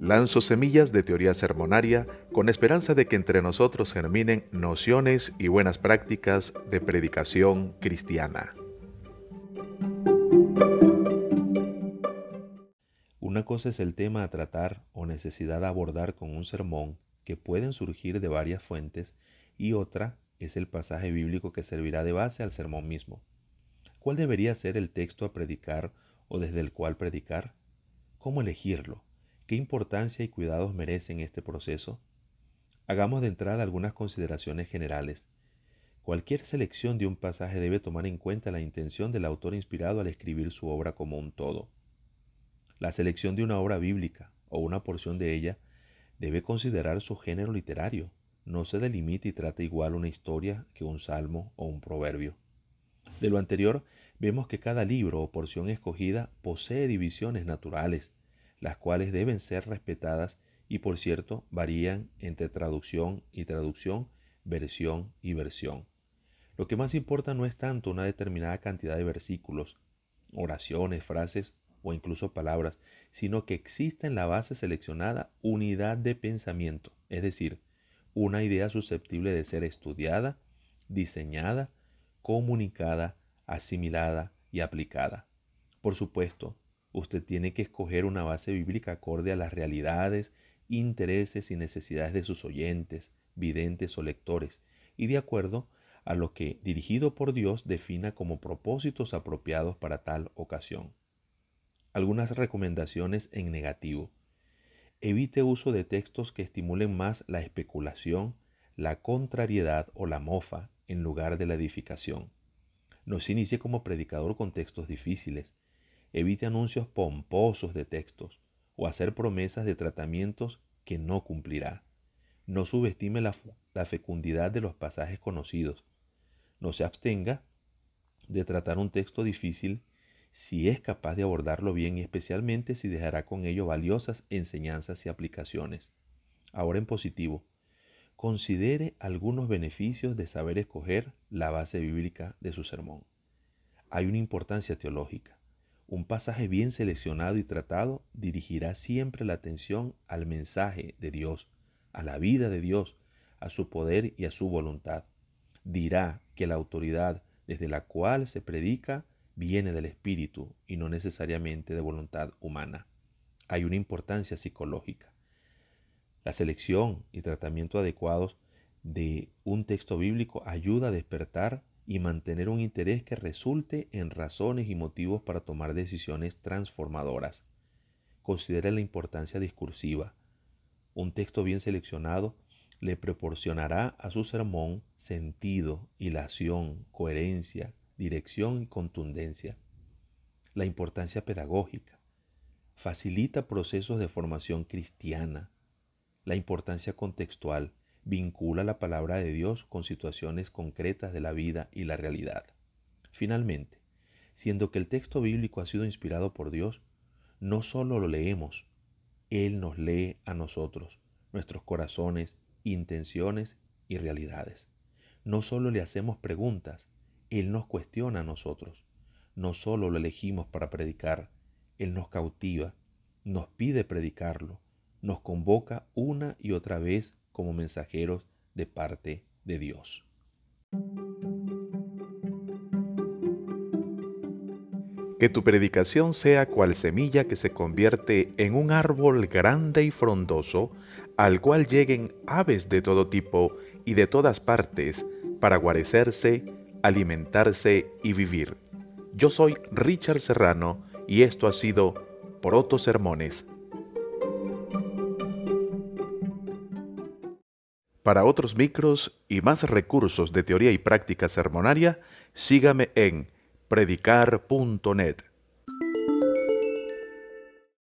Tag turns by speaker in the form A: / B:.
A: Lanzo semillas de teoría sermonaria con esperanza de que entre nosotros germinen nociones y buenas prácticas de predicación cristiana.
B: Una cosa es el tema a tratar o necesidad de abordar con un sermón que pueden surgir de varias fuentes y otra es el pasaje bíblico que servirá de base al sermón mismo. ¿Cuál debería ser el texto a predicar o desde el cual predicar? ¿Cómo elegirlo? ¿Qué importancia y cuidados merecen este proceso? Hagamos de entrada algunas consideraciones generales. Cualquier selección de un pasaje debe tomar en cuenta la intención del autor inspirado al escribir su obra como un todo. La selección de una obra bíblica o una porción de ella debe considerar su género literario. No se delimita y trata igual una historia que un salmo o un proverbio. De lo anterior, vemos que cada libro o porción escogida posee divisiones naturales, las cuales deben ser respetadas y por cierto varían entre traducción y traducción, versión y versión. Lo que más importa no es tanto una determinada cantidad de versículos, oraciones, frases o incluso palabras, sino que exista en la base seleccionada unidad de pensamiento, es decir, una idea susceptible de ser estudiada, diseñada, comunicada, asimilada y aplicada. Por supuesto, Usted tiene que escoger una base bíblica acorde a las realidades, intereses y necesidades de sus oyentes, videntes o lectores, y de acuerdo a lo que, dirigido por Dios, defina como propósitos apropiados para tal ocasión. Algunas recomendaciones en negativo. Evite uso de textos que estimulen más la especulación, la contrariedad o la mofa en lugar de la edificación. No se inicie como predicador con textos difíciles. Evite anuncios pomposos de textos o hacer promesas de tratamientos que no cumplirá. No subestime la, fecundidad de los pasajes conocidos. No se abstenga de tratar un texto difícil si es capaz de abordarlo bien y especialmente si dejará con ello valiosas enseñanzas y aplicaciones. Ahora en positivo, considere algunos beneficios de saber escoger la base bíblica de su sermón. Hay una importancia teológica. Un pasaje bien seleccionado y tratado dirigirá siempre la atención al mensaje de Dios, a la vida de Dios, a su poder y a su voluntad. Dirá que la autoridad desde la cual se predica viene del Espíritu y no necesariamente de voluntad humana. Hay una importancia psicológica. La selección y tratamiento adecuados de un texto bíblico ayuda a despertar y mantener un interés que resulte en razones y motivos para tomar decisiones transformadoras. Considere la importancia discursiva. Un texto bien seleccionado le proporcionará a su sermón sentido, hilación, coherencia, dirección y contundencia. La importancia pedagógica. Facilita procesos de formación cristiana. La importancia contextual vincula la palabra de Dios con situaciones concretas de la vida y la realidad. Finalmente, siendo que el texto bíblico ha sido inspirado por Dios, no solo lo leemos, Él nos lee a nosotros, nuestros corazones, intenciones y realidades. No solo le hacemos preguntas, Él nos cuestiona a nosotros. No solo lo elegimos para predicar, Él nos cautiva, nos pide predicarlo, nos convoca una y otra vez como mensajeros de parte de Dios.
A: Que tu predicación sea cual semilla que se convierte en un árbol grande y frondoso, al cual lleguen aves de todo tipo y de todas partes para guarecerse, alimentarse y vivir. Yo soy Richard Serrano y esto ha sido Proto Sermones. Para otros micros y más recursos de teoría y práctica sermonaria, sígame en predicar.net.